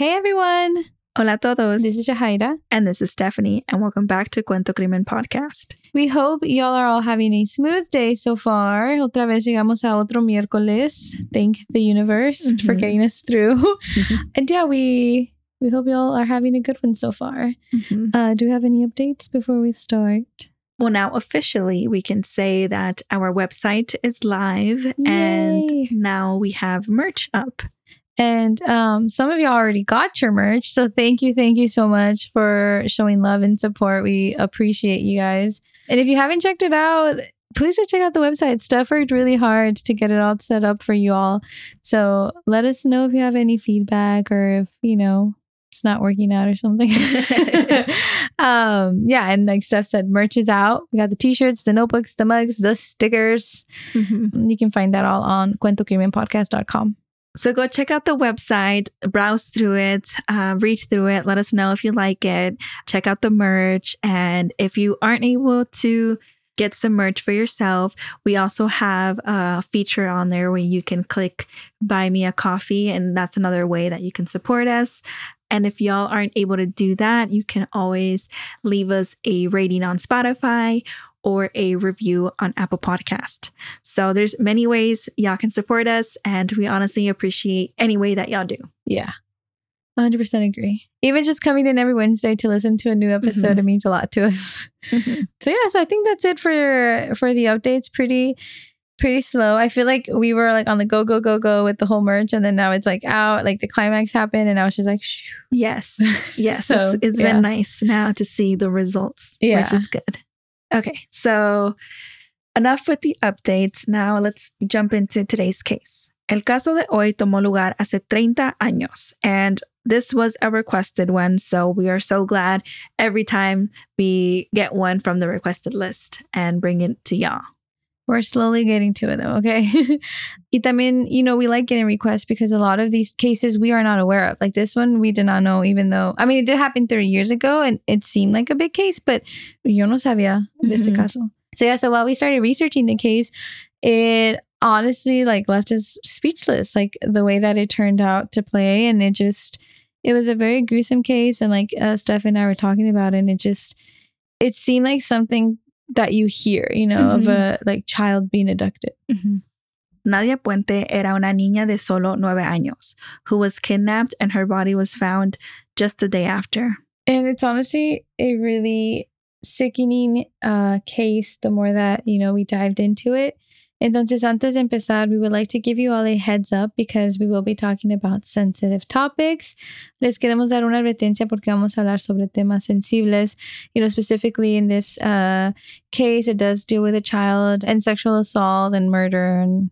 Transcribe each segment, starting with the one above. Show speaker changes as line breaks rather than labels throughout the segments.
Hey everyone!
Hola a todos.
This is Jahaira.
and this is Stephanie, and welcome back to Cuento Crimen Podcast.
We hope y'all are all having a smooth day so far. Otra vez llegamos a otro miércoles. Thank the universe for
Mhm.
getting us through. and yeah, we we hope y'all are having a good one so far. Uh, do we have any updates before we start?
Well, now officially, we can say that our website is live, and now we have merch up.
And um, some of y'all already got your merch. So thank you, thank you so much for showing love and support. We appreciate you guys. And if you haven't checked it out, please go check out the website. Steph worked really hard to get it all set up for you all. So let us know if you have any feedback or if, you know, it's not working out or something. um, yeah, and like Steph said, merch is out. We got the t-shirts, the notebooks, the mugs, the stickers.
Mhm.
You can find that all on cuentocrimenpodcast.com.
So go check out the website, browse through it, uh, read through it. Let us know if you like it. Check out the merch. And if you aren't able to get some merch for yourself, we also have a feature on there where you can click buy me a coffee. And that's another way that you can support us. And if y'all aren't able to do that, you can always leave us a rating on Spotify or a review on Apple Podcast. So there's many ways y'all can support us, and we honestly appreciate any way that y'all do.
Yeah. 100% agree. Even just coming in every Wednesday to listen to a new episode,
Mhm.
it means a lot to us. So yeah, so I think that's it for for the updates. Pretty pretty slow. I feel like we were like on the go go go go with the whole merch and then now it's like out, like the climax happened and now it's just like shoo.
Yes, yes,
So,
it's, it's
yeah.
been nice now to see the results,
Yeah.
which is good. Okay, so enough with the updates. Now let's jump into today's case. El caso de hoy tomó lugar hace 30 años, and this was a requested one. So we are so glad every time we get one from the requested list and bring it to y'all.
We're slowly getting to it though, okay? y también, you know, we like getting requests because a lot of these cases we are not aware of. Like this one, we did not know, even though, I mean, it did happen 30 years ago and it seemed like a big case, but yo no sabía de este caso. So yeah, so while we started researching the case, it honestly like left us speechless, like the way that it turned out to play. And it just, it was a very gruesome case. And like uh, Steph and I were talking about it, and it just, it seemed like something that you hear, you know, of a like child being abducted.
Nadia Puente era una niña de solo nueve años who was kidnapped and her body was found just the day after.
And it's honestly a really sickening uh, case the more that, you know, we dived into it. Entonces, antes de empezar, we would like to give you all a heads up because we will be talking about sensitive topics. Les queremos dar una advertencia porque vamos a hablar sobre temas sensibles. You know, specifically in this uh, case, it does deal with a child and sexual assault and murder and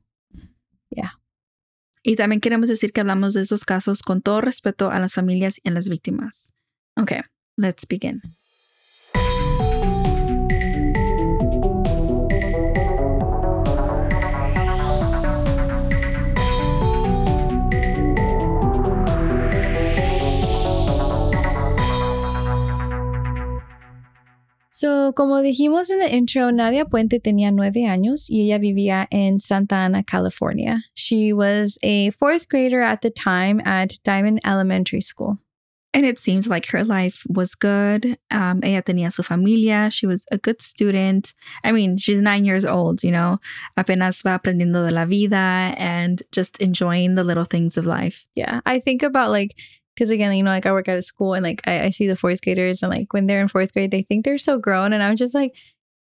Y también queremos decir que hablamos de esos casos con todo respeto a las familias y a las víctimas. Okay, let's begin.
So, como dijimos en the intro, Nadia Puente tenía nueve años y ella vivía en Santa Ana, California. She was a fourth grader at the time at Diamond Elementary School.
And it seems like her life was good. Um, ella tenía su familia. She was a good student. I mean, she's nine years old, you know, apenas va aprendiendo de la vida and just enjoying the little things of life.
Yeah, I think about like, because again, you know, like I work at a school and like I, I see the fourth graders and like when they're in fourth grade, they think they're so grown. And I'm just like,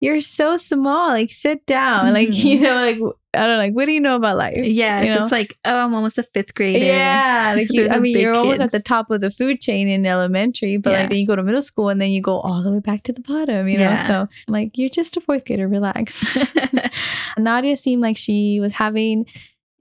you're so small. Like, sit down. Like,
Mhm.
you know, like, I don't know, like, what do you know about life?
Yes,
You know?
it's like, oh, I'm almost a fifth grader.
Yeah, like you, I mean, you're almost at the top of the food chain in elementary, but
Yeah.
like then you go to middle school and then you go all the way back to the bottom, you know?
Yeah.
So like you're just a fourth grader, relax. Nadia seemed like she was having,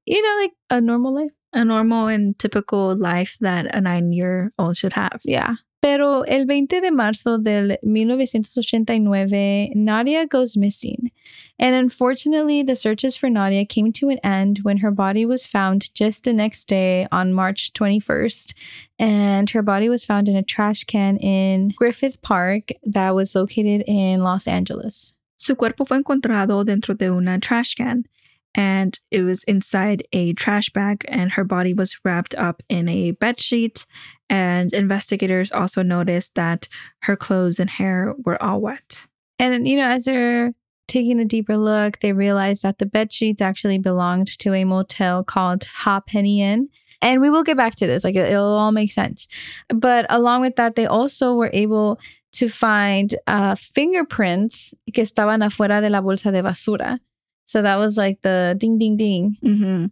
you know, like a normal life.
A normal and typical life that a nine year old should have.
Yeah. Pero el 20 de marzo del 1989, Nadia goes missing. And unfortunately, the searches for Nadia came to an end when her body was found just the next day on March 21st. And her body was found in a trash can in Griffith Park that was located in Los Angeles.
Su cuerpo fue encontrado dentro de una trash can, and it was inside a trash bag, and her body was wrapped up in a bed sheet And investigators also noticed that her clothes and hair were all wet.
And, you know, as they're taking a deeper look, they realized that the bed sheets actually belonged to a motel called Ha Penny Inn. And we will get back to this, like it'll all make sense. But along with that, they also were able to find uh, fingerprints que estaban afuera de la bolsa de basura. So that was like the ding, ding, ding.
Ujú.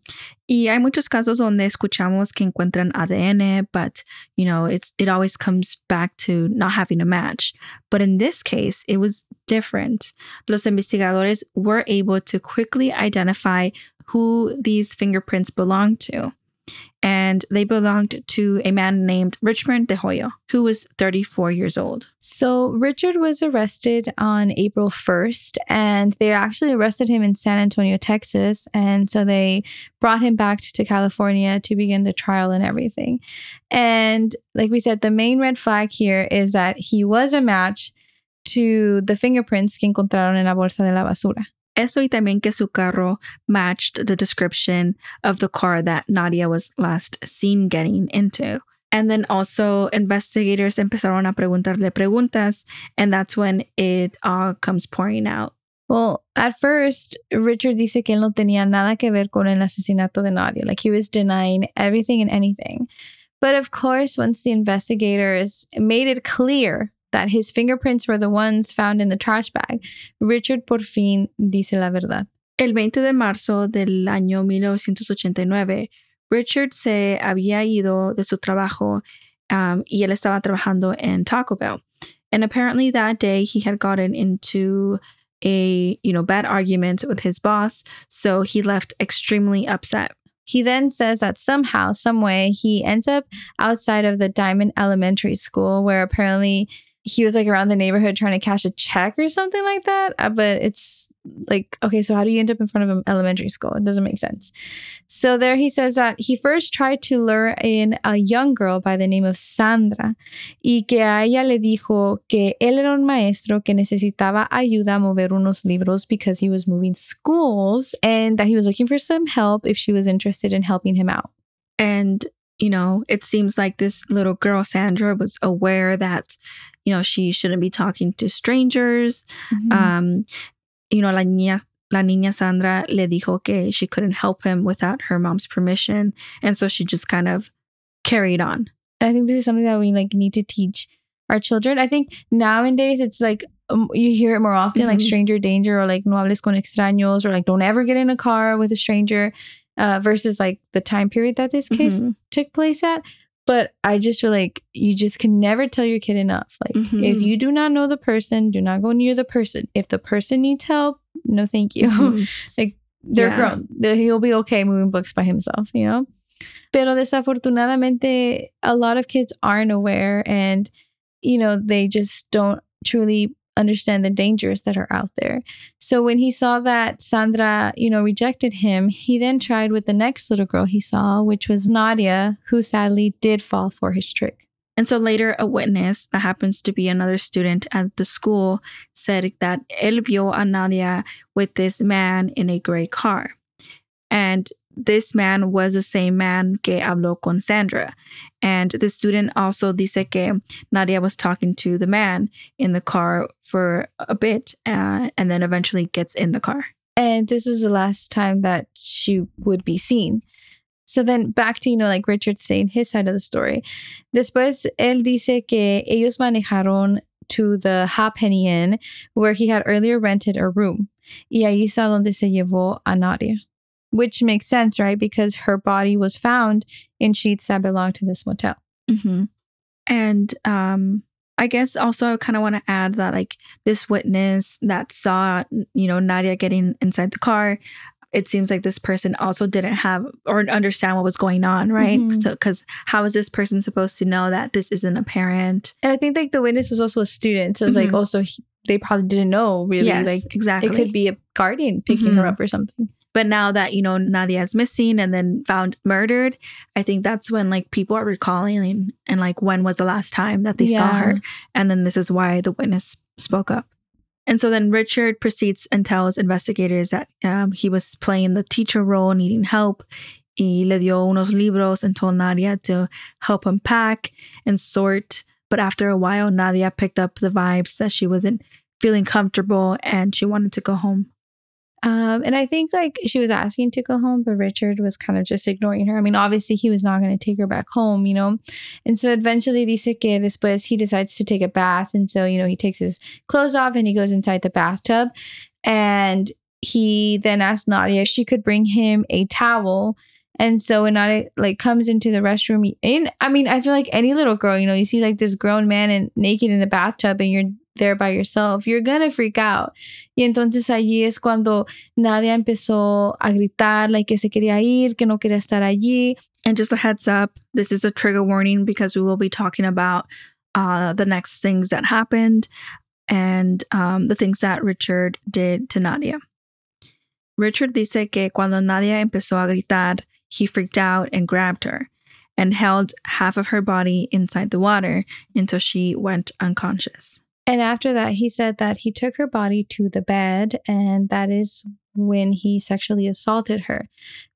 Y hay muchos casos donde escuchamos que encuentran ADN, but you know, it's it always comes back to not having a match. But in this case, it was different. Los investigadores were able to quickly identify who these fingerprints belonged to. And they belonged to a man named Richard De Hoyo, who was 34 years old.
So Richard was arrested on April 1st, and they actually arrested him in San Antonio, Texas. And so they brought him back to California to begin the trial and everything. And like we said, the main red flag here is that he was a match to the fingerprints que encontraron en la bolsa de la basura.
Eso y también que su carro matched the description of the car that Nadia was last seen getting into. And then also investigators empezaron a preguntarle preguntas, and that's when it all comes pouring out.
Well, at first, Richard dice que él no tenía nada que ver con el asesinato de Nadia. Like he was denying everything and anything. But of course, once the investigators made it clear that his fingerprints were the ones found in the trash bag, Richard por fin dice la verdad.
El 20 de marzo del año 1989, Richard se había ido de su trabajo um, y él estaba trabajando en Taco Bell. And apparently that day he had gotten into a, you know, bad argument with his boss, so he left extremely upset.
He then says that somehow, some way, he ends up outside of the Diamond Elementary School, where apparently he was like around the neighborhood trying to cash a check or something like that. Uh, But it's like, okay, so how do you end up in front of an elementary school? It doesn't make sense. So there he says that he first tried to lure in a young girl by the name of Sandra y que a ella le dijo que él era un maestro que necesitaba ayuda a mover unos libros because he was moving schools and that he was looking for some help if she was interested in helping him out.
And, you know, it seems like this little girl, Sandra, was aware that, you know, she shouldn't be talking to strangers. Um, you know, la niña, la niña Sandra le dijo que she couldn't help him without her mom's permission. And so she just kind of carried on.
I think this is something that we like need to teach our children. I think nowadays it's like um, you hear it more often, like
Mhm.
stranger danger or like no hables con extraños or like don't ever get in a car with a stranger uh, versus like the time period that this case
Mhm.
took place at. But I just feel like you just can never tell your kid enough. Like if
Mhm.
you do not know the person, do not go near the person. If the person needs help, no thank you.
Mhm.
They're
Yeah.
grown. He'll be okay moving books by himself, you know? Pero desafortunadamente, a lot of kids aren't aware and, you know, they just don't truly understand the dangers that are out there. So when he saw that Sandra, you know, rejected him, he then tried with the next little girl he saw, which was Nadia, who sadly did fall for his trick.
And so later, a witness that happens to be another student at the school said that él vio a Nadia with this man in a gray car. And this man was the same man que habló con Sandra. And the student also dice que Nadia was talking to the man in the car for a bit uh, and then eventually gets in the car.
And this was the last time that she would be seen. So then back to, you know, like Richard saying his side of the story. Después, él dice que ellos manejaron to the Halfpenny Inn where he had earlier rented a room. Y ahí es a donde se llevó a Nadia. Which makes sense, right? Because her body was found in sheets that belonged to this motel.
hmm And um, I guess also I kind of want to add that like this witness that saw you know Nadia getting inside the car, it seems like this person also didn't have or understand what was going on, right?
Mhm.
So because how is this person supposed to know that this isn't a parent?
And I think like the witness was also a student. So it's like
Mhm.
also he, they probably didn't know really.
yes,
Like
exactly.
it could be a guardian picking her
Mhm.
up or something.
But now that you know Nadia is missing and then found murdered, I think that's when like people are recalling and, like when was the last time that they saw her, and then this is why the witness spoke up. And so then Richard proceeds and tells investigators that um, he was playing the teacher role, needing help, y le dio unos libros and told Nadia to help unpack and sort. But after a while, Nadia picked up the vibes that she wasn't feeling comfortable and she wanted to go home.
Um, and I think like she was asking to go home, but Richard was kind of just ignoring her. I mean, obviously he was not going to take her back home, you know? And so eventually dice que después he decides to take a bath. And so, you know, he takes his clothes off and he goes inside the bathtub. And he then asks Nadia if she could bring him a towel. And so when Nadia like comes into the restroom, and I mean, I feel like any little girl, you know, you see like this grown man and naked in the bathtub and you're there by yourself, you're gonna freak out. Y entonces allí es cuando Nadia empezó a gritar, like que se quería ir, que no quería estar allí.
And just a heads up, this is a trigger warning because we will be talking about uh, the next things that happened and um, the things that Richard did to Nadia. Richard dice que cuando Nadia empezó a gritar, he freaked out and grabbed her and held half of her body inside the water until she went unconscious.
And after that, he said that he took her body to the bed, and that is when he sexually assaulted her.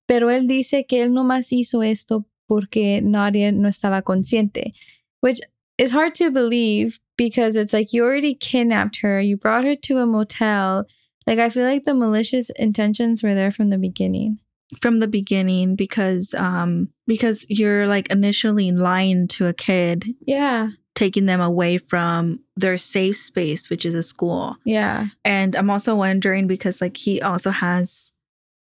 Pero él dice que él no más hizo esto porque Nadia no estaba consciente, which is hard to believe because it's like you already kidnapped her, you brought her to a motel. Like, I feel like the malicious intentions were there from the beginning.
From the beginning, because um, because you're like initially lying to a kid,
Yeah.
Taking them away from their safe space, which is a school.
Yeah.
And I'm also wondering because like he also has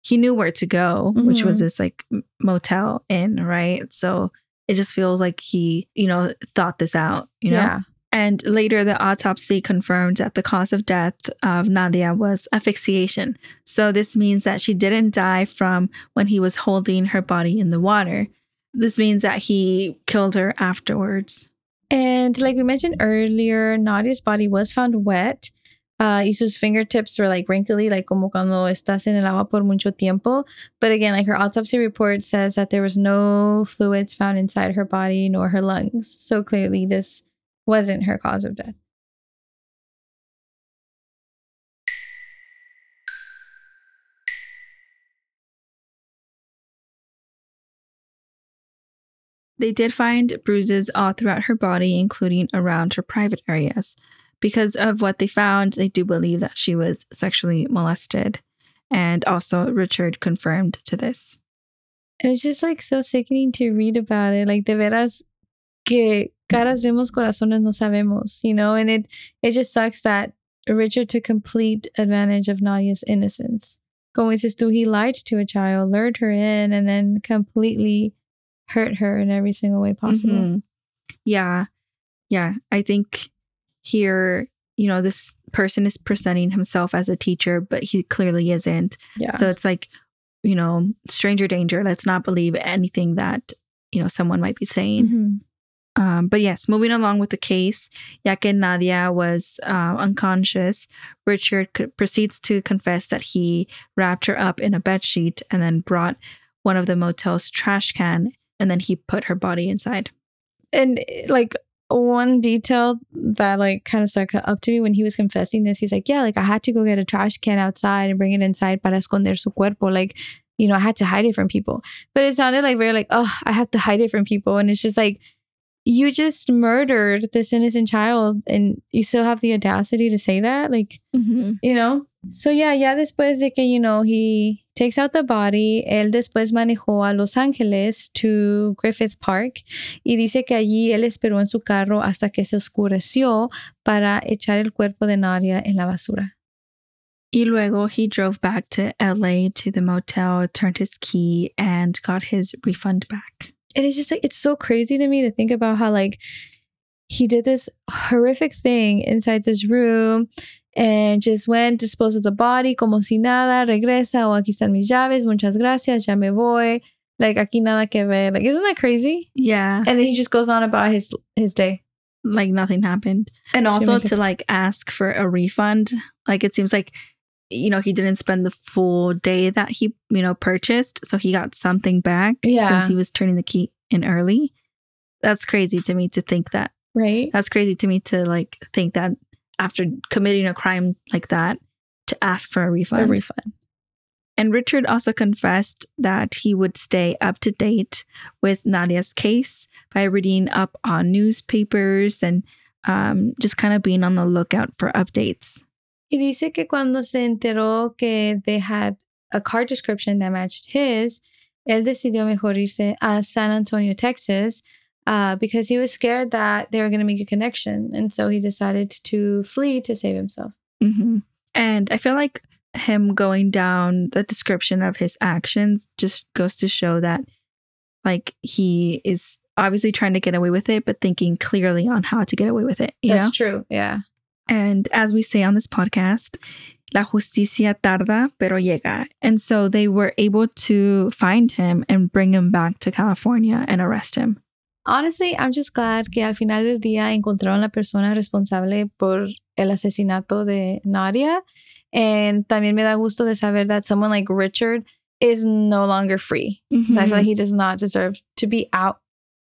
he knew where to go, which was
Mhm.
this like motel inn, right? So it just feels like he, you know, thought this out, you know.
Yeah.
And later the autopsy confirmed that the cause of death of Nadia was asphyxiation. So this means that she didn't die from when he was holding her body in the water. This means that he killed her afterwards.
And like we mentioned earlier, Nadia's body was found wet. Uh, y fingertips were like wrinkly, like como cuando estás en el agua por mucho tiempo. But again, like her autopsy report says that there was no fluids found inside her body nor her lungs. So clearly, this wasn't her cause of death.
They did find bruises all throughout her body, including around her private areas. Because of what they found, they do believe that she was sexually molested. And also, Richard confirmed to this.
And it's just like so sickening to read about it. Like de veras que caras vemos, corazones no sabemos, you know? And it it just sucks that Richard took complete advantage of Nadia's innocence. Como dices tú, he lied to a child, lured her in, and then completely hurt her in every single way possible.
Mhm. Yeah. Yeah. I think here, you know, this person is presenting himself as a teacher, but he clearly isn't.
Yeah.
So it's like, you know, stranger danger. Let's not believe anything that, you know, someone might be saying.
Mhm.
Um, but yes, moving along with the case, ya que Nadia was uh, unconscious, Richard c- proceeds to confess that he wrapped her up in a bed sheet and then brought one of the motel's trash can and then he put her body inside.
and like one detail that like kind of stuck up to me when he was confessing this he's like yeah like i had to go get a trash can outside and bring it inside para esconder su cuerpo like you know i had to hide it from people. But it sounded like very like oh i have to hide it from people. And it's just like you just murdered this innocent child and you still have the audacity to say that? Like mm-hmm. you know? So yeah yeah después de que you know he takes out the body él después manejó a Los Ángeles to Griffith Park y dice que allí él esperó en su carro hasta que se oscureció para echar el cuerpo de Nadia en la basura
Y luego he drove back to LA to the motel, turned his key, and got his refund back.
and it's just like it's so crazy to me to think about how like he did this horrific thing inside this room and just went disposed of the body como si nada regresa o aquí están mis llaves muchas gracias ya me voy like aquí nada que ver like isn't that crazy
Yeah.
and then he just goes on about his his day
like nothing happened. And also to like ask for a refund. Like it seems like you know, he didn't spend the full day that he, you know, purchased. So he got something back
Yeah.
since he was turning the key in early. That's crazy to me to think that.
right
That's crazy to me to like think that after committing a crime like that, to ask for a refund.
a refund
And Richard also confessed that he would stay up to date with Nadia's case by reading up on newspapers and um, just kind of being on the lookout for updates.
Y dice que cuando se enteró que they had a car description that matched his, él decidió mejor irse a San Antonio, Texas, uh, because he was scared that they were going to make a connection. And so he decided to flee to save himself.
hmm And I feel like him going down the description of his actions just goes to show that, like, he is obviously trying to get away with it, but thinking clearly on how to get away with it.
That's
know?
true. Yeah.
And as we say on this podcast, la justicia tarda, pero llega. And so they were able to find him and bring him back to California and arrest him.
Honestly, I'm just glad que al final del día encontraron la persona responsable por el asesinato de Nadia. And también me da gusto de saber that someone like Richard is no longer free. So I feel like mm-hmm. he does not deserve to be out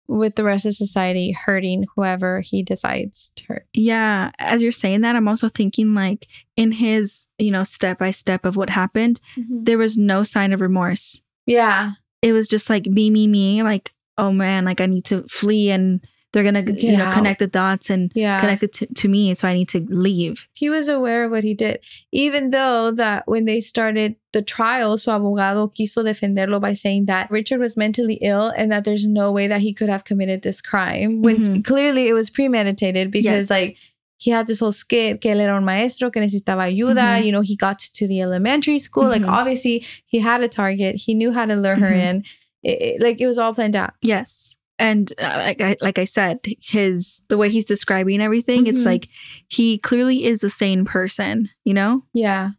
with the rest of society hurting whoever he decides to hurt.
yeah, as you're saying that, I'm also thinking like in his, you know, step by step of what happened, mm-hmm. there was no sign of remorse.
Yeah.
It was just like me, me, me, like, oh man, like I need to flee and they're gonna
Get
you know
out.
connect the dots and
Yeah.
connect it to, to me, so I need to leave.
He was aware of what he did. Even though that when they started the trial, su abogado quiso defenderlo by saying that Richard was mentally ill and that there's no way that he could have committed this crime. When
Mhm.
clearly it was premeditated because
Yes.
like he had this whole skit que él era un maestro que necesitaba ayuda.
Mhm.
You know, he got to the elementary school. Like
Mhm.
obviously he had a target. He knew how to lure her
Mhm.
in. It- it- like it was all planned out.
Yes. And uh, like I like I said, his the way he's describing everything, it's
Mhm.
like he clearly is a sane person, you know?
Yeah.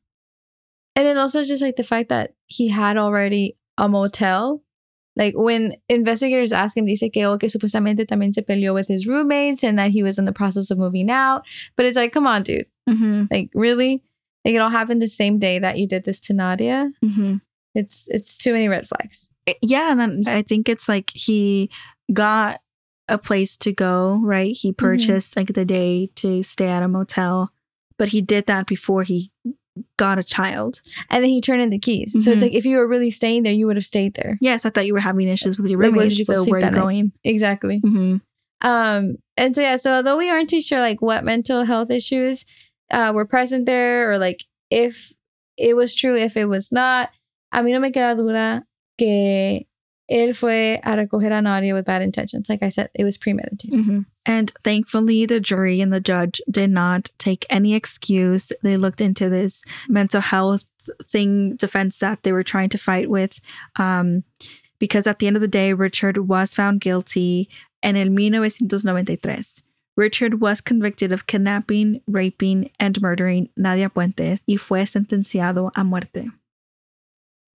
And then also just like the fact that he had already a motel. Like when investigators ask him, dice que, oh, que supuestamente también se peleó with his roommates and that he was in the process of moving out. But it's like, come on, dude.
Mm-hmm.
Like, really? Like it all happened the same day that you did this to Nadia.
Mm-hmm.
It's it's too many red flags.
Yeah, and then I think it's like he got a place to go, right? He purchased like the day to stay at a motel, but he did that before he got a child.
And then he turned in the keys. So it's
Mhm.
like if you were really staying there, you would have stayed there.
Yes, I thought you were having issues with your
Like, where did you go
so where are you
that night?
going?
Exactly.
Mm-hmm.
Um, and so yeah, so although we aren't too sure like what mental health issues uh, were present there, or like if it was true, if it was not, a mí no me queda duda que él fue a recoger a Nadia with bad intentions. Like I said, it was premeditated.
hmm And thankfully, the jury and the judge did not take any excuse. They looked into this mental health thing, defense that they were trying to fight with. Um, because at the end of the day, Richard was found guilty. And in 1993, Richard was convicted of kidnapping, raping, and murdering Nadia Puentes y fue sentenciado a muerte.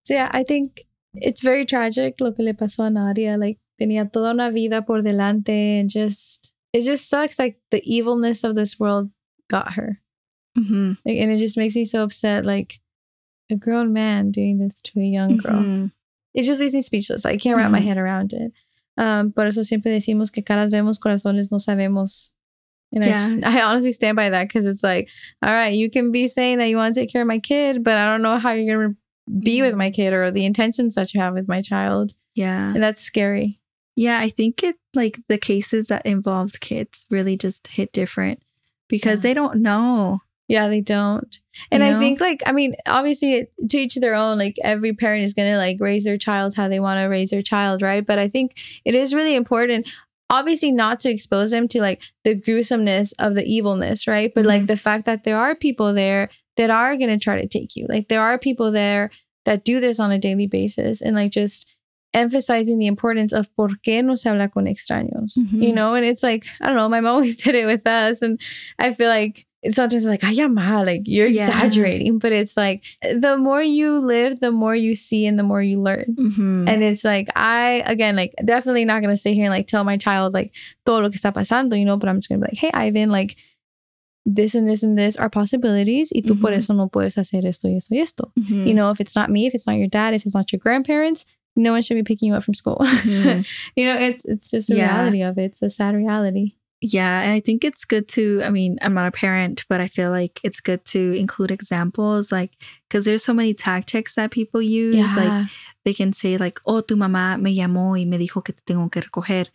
So yeah, I think it's very tragic lo que le pasó a Nadia. Like tenía toda una vida por delante and just it just sucks like the evilness of this world got her.
Mm-hmm.
Like, and it just makes me so upset like a grown man doing this to a young girl.
Mhm.
it just leaves me speechless. I can't wrap my
Mhm.
head around it. Um, por eso siempre decimos que caras vemos, corazones no sabemos. And I, just-
Yeah.
I honestly stand by that because it's like, all right, you can be saying that you want to take care of my kid, but I don't know how you're going to be with my kid or the intentions that you have with my child.
Yeah.
And that's scary.
Yeah, I think it like the cases that involved kids really just hit different because
Yeah.
they don't know.
Yeah, they don't. And
You
I think, like, I mean, obviously, to each their own. Like, every parent is going to, like, raise their child how they want to raise their child, right? But I think it is really important, obviously, not to expose them to, like, the gruesomeness of the evilness, right? But, like,
Mhm.
the fact that there are people there that are going to try to take you. Like, there are people there that do this on a daily basis and, like, just emphasizing the importance of por qué no se habla con extraños,
Mhm.
you know? And it's like, I don't know, my mom always did it with us. And I feel like sometimes like, ay, ma, like you're
Yeah.
exaggerating. But it's like, the more you live, the more you see and the more you learn.
Mm-hmm.
And it's like, I, again, like definitely not going to sit here and like tell my child like todo lo que está pasando, you know, but I'm just going to be like, hey, Ivan, like this and this and this are possibilities. Y tú por
Mhm.
eso no puedes hacer esto y esto y esto.
Mm-hmm.
You know, if it's not me, if it's not your dad, if it's not your grandparents, no one should be picking you up from school.
Mhm.
you know, it's it's just the
Yeah.
reality of it. It's a sad reality.
Yeah, and I think it's good to, I mean, I'm not a parent, but I feel like it's good to include examples like cuz there's so many tactics that people use like they can say like, "Oh, tu mamá me llamó y me dijo que te tengo que recoger."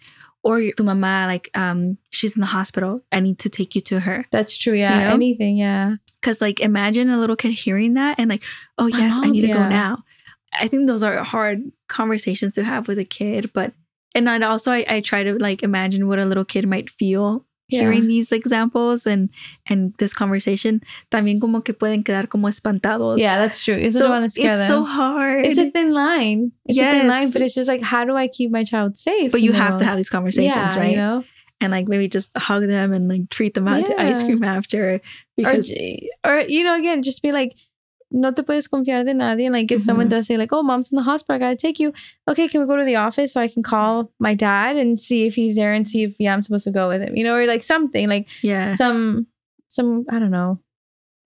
Or tu mamá like um she's in the hospital. I need to take you to her.
That's true. Yeah.
You know?
Anything. Yeah.
Cuz like imagine a little kid hearing that and like, "Oh,
My
yes, I
mom-
need to go now." I think those are hard conversations to have with a kid, but and then also I, I try to like imagine what a little kid might feel
Yeah.
hearing these examples and and this conversation. También como que pueden quedar como espantados.
Yeah, that's true. You
so
don't want to scare
it's
them.
so hard.
it's a thin line. It's a thin line,
Yes.
but it's just like, how do I keep my child safe?
but you have to have these conversations,
yeah,
right?
You know,
And like maybe just hug them and like treat them out to ice cream after
or,
because
or you know, again, just be like, no te puedes confiar de nadie. And like, if someone
Mhm.
does say like, oh, mom's in the hospital, I gotta take you. Okay, can we go to the office so I can call my dad and see if he's there and see if yeah, I'm supposed to go with him. You know, or like something like
yeah.
some some I don't know,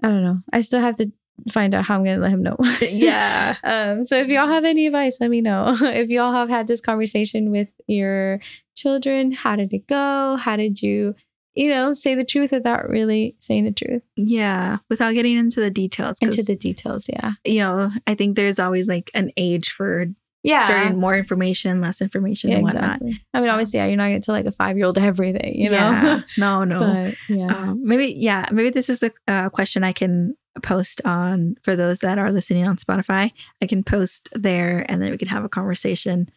I don't know. I still have to find out how I'm gonna let him know.
Yeah.
Um, so if y'all have any advice, let me know. if y'all have had this conversation with your children, how did it go? How did you, you know, say the truth without really saying the truth?
Yeah. Without getting into the details.
Into the details, yeah.
you know, I think there's always like an age for
Yeah.
certain more information, less information
yeah,
and whatnot.
exactly. I mean, obviously, yeah, you're not gonna tell like a five year old everything, you know?
Yeah. No, no.
but yeah.
Um, maybe, yeah, maybe this is a uh, question I can post on for those that are listening on Spotify. I can post there and then we can have a conversation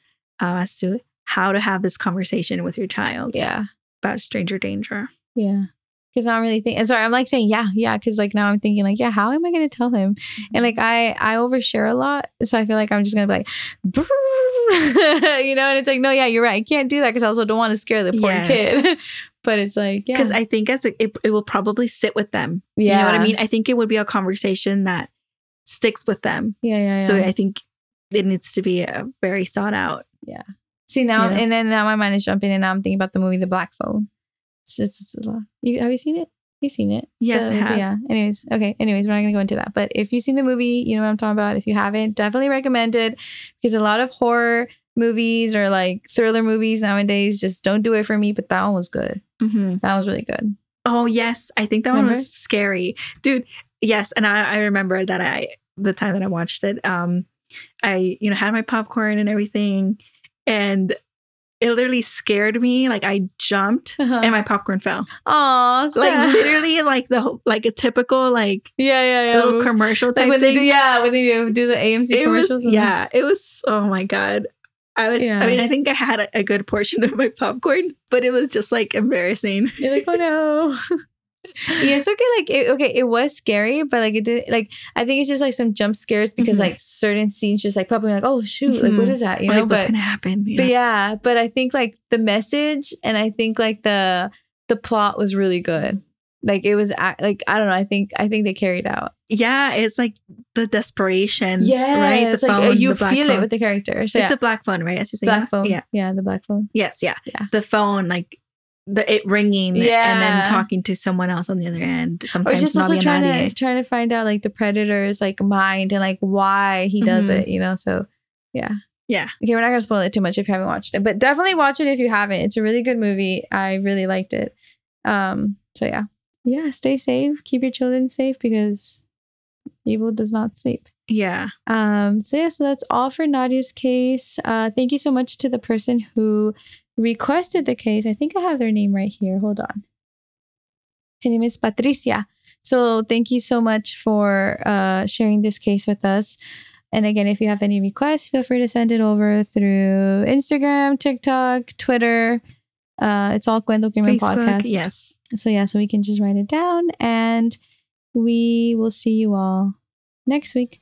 uh, as to how to have this conversation with your child
yeah.
About stranger danger.
Yeah. Because I'm really thinking, sorry, I'm like saying, yeah, yeah. Because like now I'm thinking, like, yeah, how am I going to tell him? And like I, I overshare a lot, so I feel like I'm just gonna be like, you know. And it's like, no, yeah, you're right. I can't do that because I also don't want to scare the poor
Yes.
kid. but it's like, yeah,
Because I think as a, it, it will probably sit with them.
yeah,
You know what I mean? I think it would be a conversation that sticks with them.
Yeah, yeah, yeah.
So I think it needs to be a very thought out.
See now,
Yeah.
and then now my mind is jumping, and now I'm thinking about the movie The Black Phone. It's just, it's a lot. You have you seen it? You've seen it?
Yes,
The-
I have.
Yeah. Anyways, okay. Anyways, we're not gonna go into that. But if you've seen the movie, you know what I'm talking about. If you haven't, definitely recommend it because a lot of horror movies or like thriller movies nowadays just don't do it for me. But that one was good.
Mhm.
That was really good.
Oh yes, I think that one was scary, dude. Yes, and I, I remember that I the time that I watched it. Um, I you know had my popcorn and everything, and it literally scared me. Like I jumped uh-huh. and my popcorn fell.
Aw,
Like literally, like the like a typical like
yeah, yeah, yeah.
little commercial type
like when
thing.
they do, yeah, when they do, the AMC
it
commercials. and-
yeah, it was. Oh my god. I was.
Yeah.
I mean, I think I had a, a good portion of my popcorn, but it was just like embarrassing.
You're like, oh no. yeah, it's okay. Like, it, okay, it was scary, but like, it did. Like, I think it's just like some jump scares because
Mhm.
like certain scenes just like pop up. and you're like, oh shoot, like what
Mhm.
is that? You
like
know,
what's
but
gonna happen? you
but yeah, but I think like the message and I think like the the plot was really good. Like it was like I don't know. I think I think they carried out.
yeah, it's like the desperation.
Yeah,
right. The
it's like,
phone.
you
the
feel
phone.
it with the character. So
it's
yeah,
a black phone, right? As you say,
black
yeah?
phone.
Yeah.
yeah, the black phone.
Yes. Yeah.
Yeah.
The phone, like the it ringing,
yeah.
and then talking to someone else on the other end.
Or
Sometimes
just
no
also trying to trying to find out like the predator's like mind and like why he does
Mhm.
it. You know, so yeah.
Yeah.
Okay, we're not gonna spoil it too much if you haven't watched it, but definitely watch it if you haven't. It's a really good movie. I really liked it. Um, so yeah. Yeah, stay safe. Keep your children safe because evil does not sleep.
Yeah.
Um, so yeah, so that's all for Nadia's case. Uh, thank you so much to the person who requested the case. I think I have their name right here. Hold on. Her name is Patricia. So thank you so much for uh, sharing this case with us. And again, if you have any requests, feel free to send it over through Instagram, TikTok, Twitter. Uh, it's all Crimen
Facebook.
Podcast.
Yes.
So yeah, so we can just write it down and we will see you all next week.